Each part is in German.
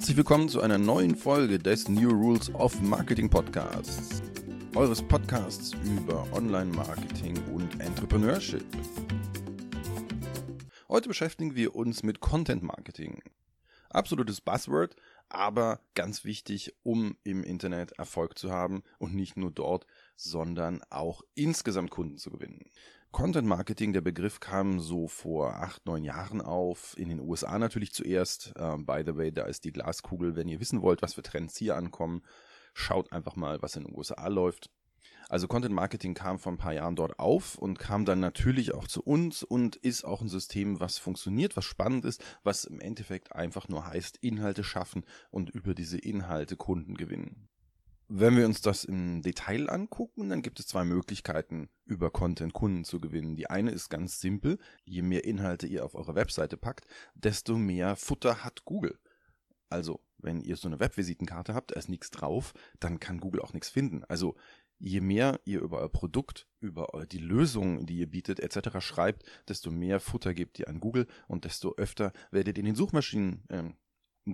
Herzlich willkommen zu einer neuen Folge des New Rules of Marketing Podcasts. Eures Podcasts über Online-Marketing und Entrepreneurship. Heute beschäftigen wir uns mit Content Marketing. Absolutes Buzzword, aber ganz wichtig, um im Internet Erfolg zu haben und nicht nur dort, sondern auch insgesamt Kunden zu gewinnen. Content Marketing, der Begriff kam so vor acht, neun Jahren auf, in den USA natürlich zuerst. Uh, by the way, da ist die Glaskugel, wenn ihr wissen wollt, was für Trends hier ankommen, schaut einfach mal, was in den USA läuft. Also Content Marketing kam vor ein paar Jahren dort auf und kam dann natürlich auch zu uns und ist auch ein System, was funktioniert, was spannend ist, was im Endeffekt einfach nur heißt, Inhalte schaffen und über diese Inhalte Kunden gewinnen. Wenn wir uns das im Detail angucken, dann gibt es zwei Möglichkeiten, über Content Kunden zu gewinnen. Die eine ist ganz simpel. Je mehr Inhalte ihr auf eure Webseite packt, desto mehr Futter hat Google. Also, wenn ihr so eine Webvisitenkarte habt, da ist nichts drauf, dann kann Google auch nichts finden. Also, je mehr ihr über euer Produkt, über die Lösungen, die ihr bietet, etc. schreibt, desto mehr Futter gebt ihr an Google und desto öfter werdet ihr in den Suchmaschinen ähm,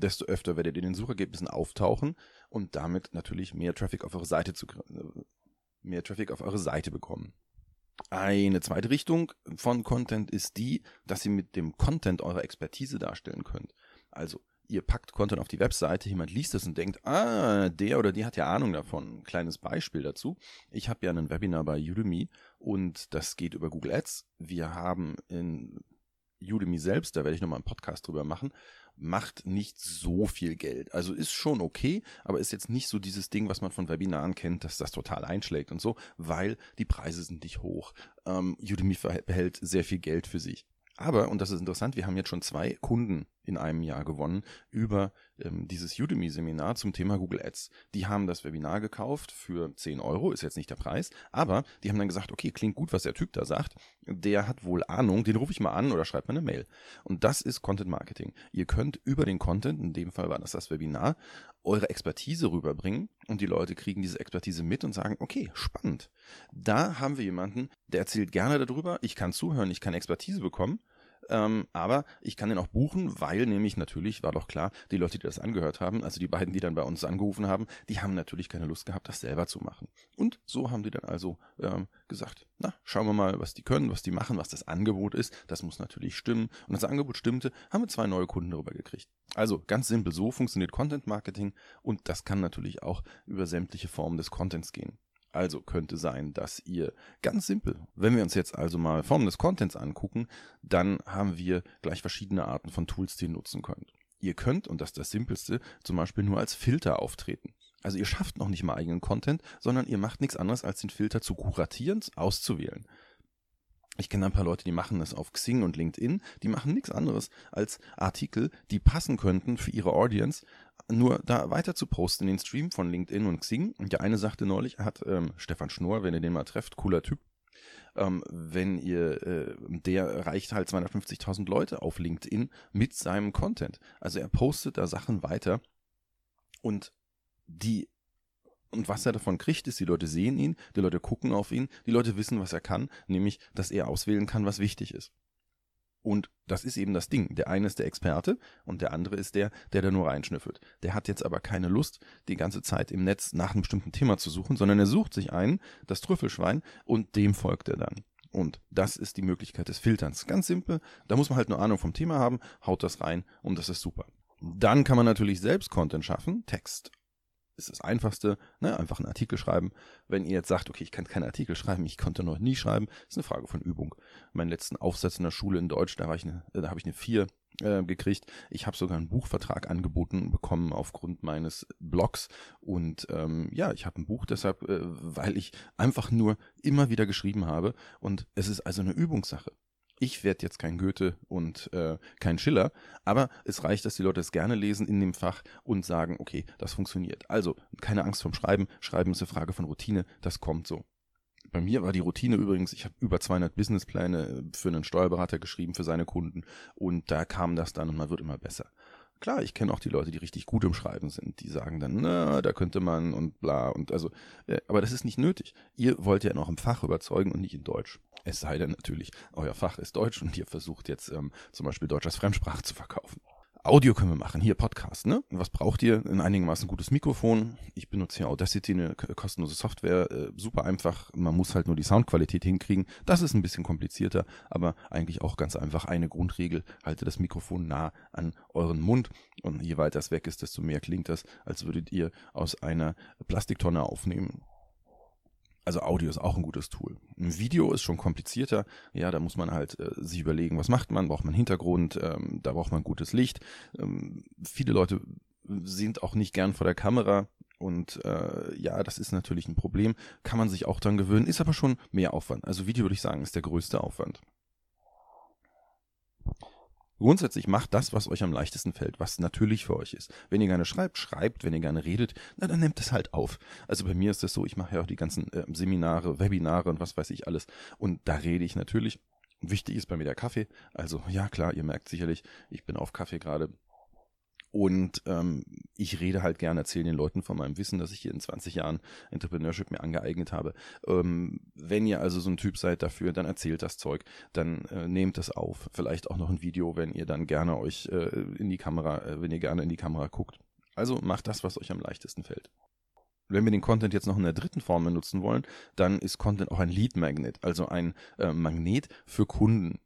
desto öfter werdet ihr in den Suchergebnissen auftauchen und damit natürlich mehr Traffic auf eure Seite zu äh, mehr Traffic auf eure Seite bekommen. Eine zweite Richtung von Content ist die, dass ihr mit dem Content eure Expertise darstellen könnt. Also, ihr packt Content auf die Webseite, jemand liest es und denkt, ah, der oder die hat ja Ahnung davon. Ein kleines Beispiel dazu. Ich habe ja ein Webinar bei Udemy und das geht über Google Ads. Wir haben in Udemy selbst, da werde ich nochmal einen Podcast drüber machen, macht nicht so viel Geld. Also ist schon okay, aber ist jetzt nicht so dieses Ding, was man von Webinaren kennt, dass das total einschlägt und so, weil die Preise sind nicht hoch. Ähm, Udemy behält sehr viel Geld für sich. Aber, und das ist interessant, wir haben jetzt schon zwei Kunden in einem Jahr gewonnen über ähm, dieses Udemy-Seminar zum Thema Google Ads. Die haben das Webinar gekauft für 10 Euro, ist jetzt nicht der Preis, aber die haben dann gesagt, okay, klingt gut, was der Typ da sagt, der hat wohl Ahnung, den rufe ich mal an oder schreibe mal eine Mail. Und das ist Content Marketing. Ihr könnt über den Content, in dem Fall war das das Webinar, eure Expertise rüberbringen und die Leute kriegen diese Expertise mit und sagen, okay, spannend. Da haben wir jemanden, der erzählt gerne darüber, ich kann zuhören, ich kann Expertise bekommen ähm, aber ich kann den auch buchen, weil nämlich natürlich, war doch klar, die Leute, die das angehört haben, also die beiden, die dann bei uns angerufen haben, die haben natürlich keine Lust gehabt, das selber zu machen. Und so haben die dann also ähm, gesagt, na, schauen wir mal, was die können, was die machen, was das Angebot ist. Das muss natürlich stimmen. Und das Angebot stimmte, haben wir zwei neue Kunden darüber gekriegt. Also ganz simpel, so funktioniert Content Marketing und das kann natürlich auch über sämtliche Formen des Contents gehen. Also könnte sein, dass ihr ganz simpel, wenn wir uns jetzt also mal Formen des Contents angucken, dann haben wir gleich verschiedene Arten von Tools, die ihr nutzen könnt. Ihr könnt, und das ist das Simpelste, zum Beispiel nur als Filter auftreten. Also ihr schafft noch nicht mal eigenen Content, sondern ihr macht nichts anderes, als den Filter zu kuratieren, auszuwählen. Ich kenne ein paar Leute, die machen das auf Xing und LinkedIn. Die machen nichts anderes als Artikel, die passen könnten für ihre Audience, nur da weiter zu posten in den Stream von LinkedIn und Xing. Und der eine sagte neulich, er hat ähm, Stefan Schnurr, wenn ihr den mal trefft, cooler Typ. Ähm, wenn ihr, äh, der erreicht halt 250.000 Leute auf LinkedIn mit seinem Content. Also er postet da Sachen weiter und die und was er davon kriegt, ist, die Leute sehen ihn, die Leute gucken auf ihn, die Leute wissen, was er kann, nämlich, dass er auswählen kann, was wichtig ist. Und das ist eben das Ding. Der eine ist der Experte und der andere ist der, der da nur reinschnüffelt. Der hat jetzt aber keine Lust, die ganze Zeit im Netz nach einem bestimmten Thema zu suchen, sondern er sucht sich einen, das Trüffelschwein, und dem folgt er dann. Und das ist die Möglichkeit des Filterns. Ganz simpel. Da muss man halt nur Ahnung vom Thema haben, haut das rein und das ist super. Dann kann man natürlich selbst Content schaffen, Text ist das Einfachste, ne? einfach einen Artikel schreiben. Wenn ihr jetzt sagt, okay, ich kann keine Artikel schreiben, ich konnte noch nie schreiben, ist eine Frage von Übung. Meinen letzten Aufsatz in der Schule in Deutsch, da, war ich eine, da habe ich eine 4 äh, gekriegt. Ich habe sogar einen Buchvertrag angeboten bekommen aufgrund meines Blogs. Und ähm, ja, ich habe ein Buch deshalb, äh, weil ich einfach nur immer wieder geschrieben habe. Und es ist also eine Übungssache. Ich werde jetzt kein Goethe und äh, kein Schiller, aber es reicht, dass die Leute es gerne lesen in dem Fach und sagen, okay, das funktioniert. Also keine Angst vom Schreiben. Schreiben ist eine Frage von Routine. Das kommt so. Bei mir war die Routine übrigens, ich habe über 200 Businesspläne für einen Steuerberater geschrieben für seine Kunden und da kam das dann und man wird immer besser. Klar, ich kenne auch die Leute, die richtig gut im Schreiben sind. Die sagen dann, na, da könnte man und bla und also, äh, aber das ist nicht nötig. Ihr wollt ja noch im Fach überzeugen und nicht in Deutsch. Es sei denn natürlich, euer Fach ist Deutsch und ihr versucht jetzt ähm, zum Beispiel Deutsch als Fremdsprache zu verkaufen. Audio können wir machen, hier Podcast, ne? Was braucht ihr? Ein einigermaßen gutes Mikrofon. Ich benutze hier Audacity, eine kostenlose Software, äh, super einfach. Man muss halt nur die Soundqualität hinkriegen. Das ist ein bisschen komplizierter, aber eigentlich auch ganz einfach. Eine Grundregel, halte das Mikrofon nah an euren Mund und je weiter es weg ist, desto mehr klingt das, als würdet ihr aus einer Plastiktonne aufnehmen. Also Audio ist auch ein gutes Tool. Ein Video ist schon komplizierter. Ja, da muss man halt äh, sich überlegen, was macht man? Braucht man Hintergrund? Ähm, da braucht man gutes Licht. Ähm, viele Leute sind auch nicht gern vor der Kamera. Und äh, ja, das ist natürlich ein Problem. Kann man sich auch dran gewöhnen, ist aber schon mehr Aufwand. Also Video würde ich sagen, ist der größte Aufwand. Grundsätzlich macht das, was euch am leichtesten fällt, was natürlich für euch ist. Wenn ihr gerne schreibt, schreibt. Wenn ihr gerne redet, na, dann nehmt es halt auf. Also bei mir ist es so, ich mache ja auch die ganzen äh, Seminare, Webinare und was weiß ich alles. Und da rede ich natürlich. Wichtig ist bei mir der Kaffee. Also ja, klar, ihr merkt sicherlich, ich bin auf Kaffee gerade. Und ähm, ich rede halt gerne, erzähle den Leuten von meinem Wissen, das ich hier in 20 Jahren Entrepreneurship mir angeeignet habe. Ähm, wenn ihr also so ein Typ seid dafür, dann erzählt das Zeug, dann äh, nehmt es auf. Vielleicht auch noch ein Video, wenn ihr dann gerne euch äh, in die Kamera, äh, wenn ihr gerne in die Kamera guckt. Also macht das, was euch am leichtesten fällt. Wenn wir den Content jetzt noch in der dritten Form benutzen wollen, dann ist Content auch ein Lead Magnet, also ein äh, Magnet für Kunden.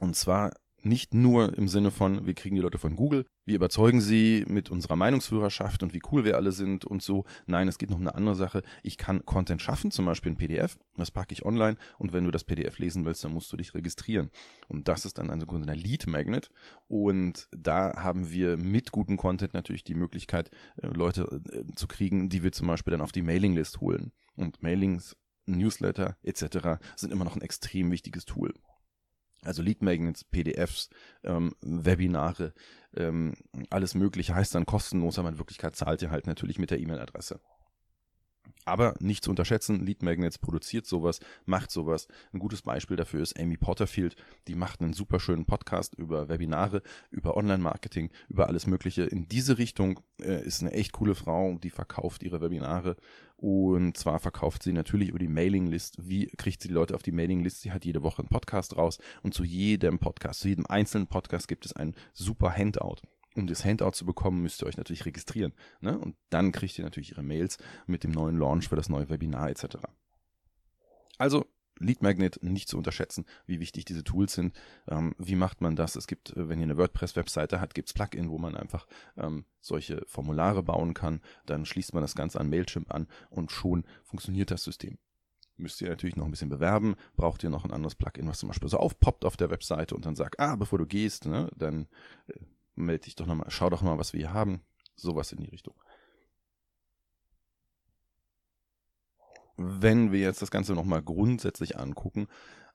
Und zwar nicht nur im Sinne von, wir kriegen die Leute von Google, wir überzeugen sie mit unserer Meinungsführerschaft und wie cool wir alle sind und so. Nein, es geht noch um eine andere Sache. Ich kann Content schaffen, zum Beispiel ein PDF, das packe ich online und wenn du das PDF lesen willst, dann musst du dich registrieren. Und das ist dann ein sogenannter Lead Magnet und da haben wir mit gutem Content natürlich die Möglichkeit, äh, Leute äh, zu kriegen, die wir zum Beispiel dann auf die Mailinglist holen. Und Mailings Newsletter etc. sind immer noch ein extrem wichtiges Tool. Also Lead Magnets, PDFs, ähm, Webinare, ähm, alles Mögliche heißt dann kostenlos, aber in Wirklichkeit zahlt ihr halt natürlich mit der E-Mail-Adresse. Aber nicht zu unterschätzen, Lead Magnets produziert sowas, macht sowas. Ein gutes Beispiel dafür ist Amy Porterfield. Die macht einen super schönen Podcast über Webinare, über Online-Marketing, über alles Mögliche. In diese Richtung äh, ist eine echt coole Frau, die verkauft ihre Webinare. Und zwar verkauft sie natürlich über die Mailinglist. Wie kriegt sie die Leute auf die Mailinglist? Sie hat jede Woche einen Podcast raus und zu jedem Podcast, zu jedem einzelnen Podcast gibt es ein super Handout um das Handout zu bekommen, müsst ihr euch natürlich registrieren. Ne? Und dann kriegt ihr natürlich ihre Mails mit dem neuen Launch für das neue Webinar etc. Also Lead Magnet nicht zu unterschätzen, wie wichtig diese Tools sind. Ähm, wie macht man das? Es gibt, äh, wenn ihr eine WordPress-Webseite habt, gibt es Plugin, wo man einfach ähm, solche Formulare bauen kann. Dann schließt man das Ganze an Mailchimp an und schon funktioniert das System. Müsst ihr natürlich noch ein bisschen bewerben, braucht ihr noch ein anderes Plugin, was zum Beispiel so aufpoppt auf der Webseite und dann sagt, ah, bevor du gehst, ne, dann äh, melde dich doch nochmal, schau doch mal, was wir hier haben. Sowas in die Richtung. Wenn wir jetzt das Ganze nochmal grundsätzlich angucken,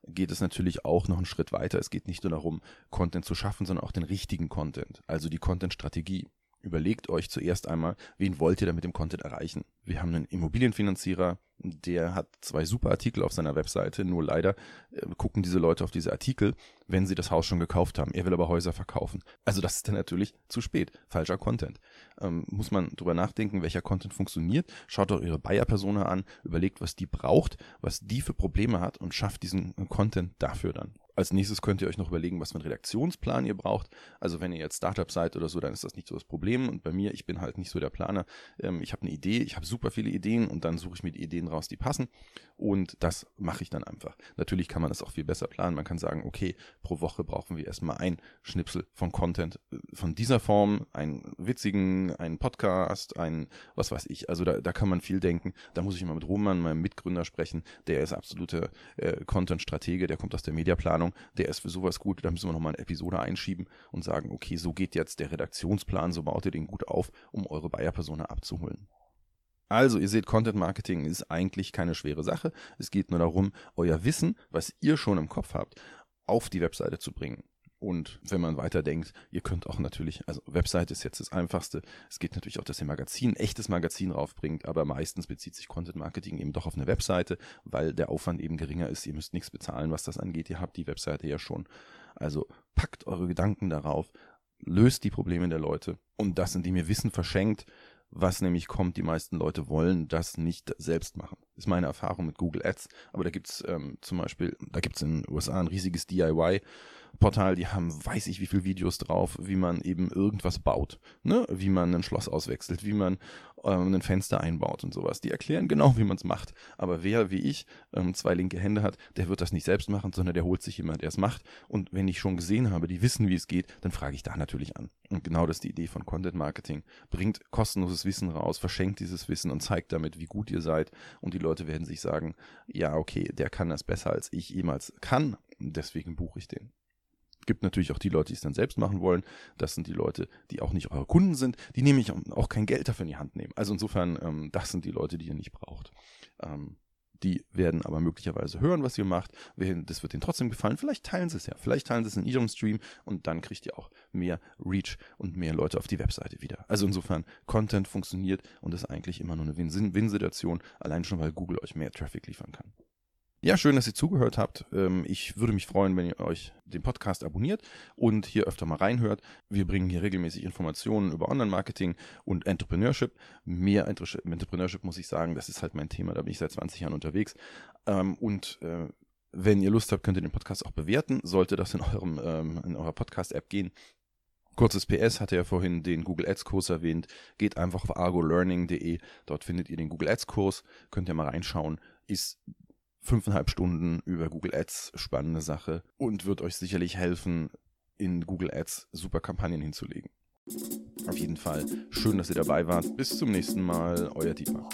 geht es natürlich auch noch einen Schritt weiter. Es geht nicht nur darum, Content zu schaffen, sondern auch den richtigen Content, also die Content-Strategie. Überlegt euch zuerst einmal, wen wollt ihr da mit dem Content erreichen. Wir haben einen Immobilienfinanzierer, der hat zwei super Artikel auf seiner Webseite, nur leider äh, gucken diese Leute auf diese Artikel, wenn sie das Haus schon gekauft haben. Er will aber Häuser verkaufen. Also das ist dann natürlich zu spät. Falscher Content. Ähm, muss man drüber nachdenken, welcher Content funktioniert. Schaut doch eure Buyer-Persona an, überlegt, was die braucht, was die für Probleme hat und schafft diesen Content dafür dann. Als nächstes könnt ihr euch noch überlegen, was für einen Redaktionsplan ihr braucht. Also wenn ihr jetzt Startup seid oder so, dann ist das nicht so das Problem. Und bei mir, ich bin halt nicht so der Planer. Ähm, ich habe eine Idee, ich habe super viele Ideen und dann suche ich mir die Ideen raus, die passen. Und das mache ich dann einfach. Natürlich kann man das auch viel besser planen. Man kann sagen, okay, pro Woche brauchen wir erstmal ein Schnipsel von Content äh, von dieser Form, einen witzigen, einen Podcast, einen, was weiß ich. Also da, da kann man viel denken. Da muss ich mal mit Roman, meinem Mitgründer, sprechen. Der ist absoluter äh, Content-Stratege, der kommt aus der Mediaplanung. Planung, der ist für sowas gut, da müssen wir nochmal eine Episode einschieben und sagen, okay, so geht jetzt der Redaktionsplan, so baut ihr den gut auf, um eure Bayer-Persona abzuholen. Also, ihr seht, Content Marketing ist eigentlich keine schwere Sache. Es geht nur darum, euer Wissen, was ihr schon im Kopf habt, auf die Webseite zu bringen. Und wenn man weiterdenkt, ihr könnt auch natürlich, also Website ist jetzt das Einfachste. Es geht natürlich auch, dass ihr Magazin, ein echtes Magazin raufbringt, aber meistens bezieht sich Content Marketing eben doch auf eine Webseite, weil der Aufwand eben geringer ist. Ihr müsst nichts bezahlen, was das angeht. Ihr habt die Webseite ja schon. Also packt eure Gedanken darauf, löst die Probleme der Leute und das, indem ihr Wissen verschenkt, was nämlich kommt, die meisten Leute wollen das nicht selbst machen. Ist meine Erfahrung mit Google Ads. Aber da gibt's ähm, zum Beispiel, da gibt's in den USA ein riesiges DIY Portal, die haben weiß ich wie viele Videos drauf, wie man eben irgendwas baut, ne? wie man ein Schloss auswechselt, wie man ähm, ein Fenster einbaut und sowas. Die erklären genau, wie man es macht. Aber wer wie ich ähm, zwei linke Hände hat, der wird das nicht selbst machen, sondern der holt sich jemand, der es macht. Und wenn ich schon gesehen habe, die wissen, wie es geht, dann frage ich da natürlich an. Und genau das ist die Idee von Content Marketing. Bringt kostenloses Wissen raus, verschenkt dieses Wissen und zeigt damit, wie gut ihr seid. Und die Leute werden sich sagen, ja, okay, der kann das besser als ich jemals kann. Deswegen buche ich den gibt natürlich auch die Leute, die es dann selbst machen wollen. Das sind die Leute, die auch nicht eure Kunden sind, die nämlich auch kein Geld dafür in die Hand nehmen. Also insofern, ähm, das sind die Leute, die ihr nicht braucht. Ähm, die werden aber möglicherweise hören, was ihr macht. Das wird ihnen trotzdem gefallen. Vielleicht teilen sie es ja. Vielleicht teilen sie es in ihrem Stream und dann kriegt ihr auch mehr Reach und mehr Leute auf die Webseite wieder. Also insofern, Content funktioniert und ist eigentlich immer nur eine Win-Win-Situation, allein schon, weil Google euch mehr Traffic liefern kann. Ja, schön, dass ihr zugehört habt. Ähm, ich würde mich freuen, wenn ihr euch den Podcast abonniert und hier öfter mal reinhört. Wir bringen hier regelmäßig Informationen über Online-Marketing und Entrepreneurship. Mehr Entrepreneurship muss ich sagen, das ist halt mein Thema, da bin ich seit 20 Jahren unterwegs. Ähm, und äh, wenn ihr Lust habt, könnt ihr den Podcast auch bewerten. Sollte das in eurem ähm, in eurer Podcast-App gehen, Kurzes PS hatte ja vorhin den Google Ads Kurs erwähnt. Geht einfach auf argolearning.de. Dort findet ihr den Google Ads Kurs. Könnt ihr mal reinschauen. Ist fünfeinhalb Stunden über Google Ads, spannende Sache und wird euch sicherlich helfen, in Google Ads super Kampagnen hinzulegen. Auf jeden Fall schön, dass ihr dabei wart. Bis zum nächsten Mal, euer Dietmar.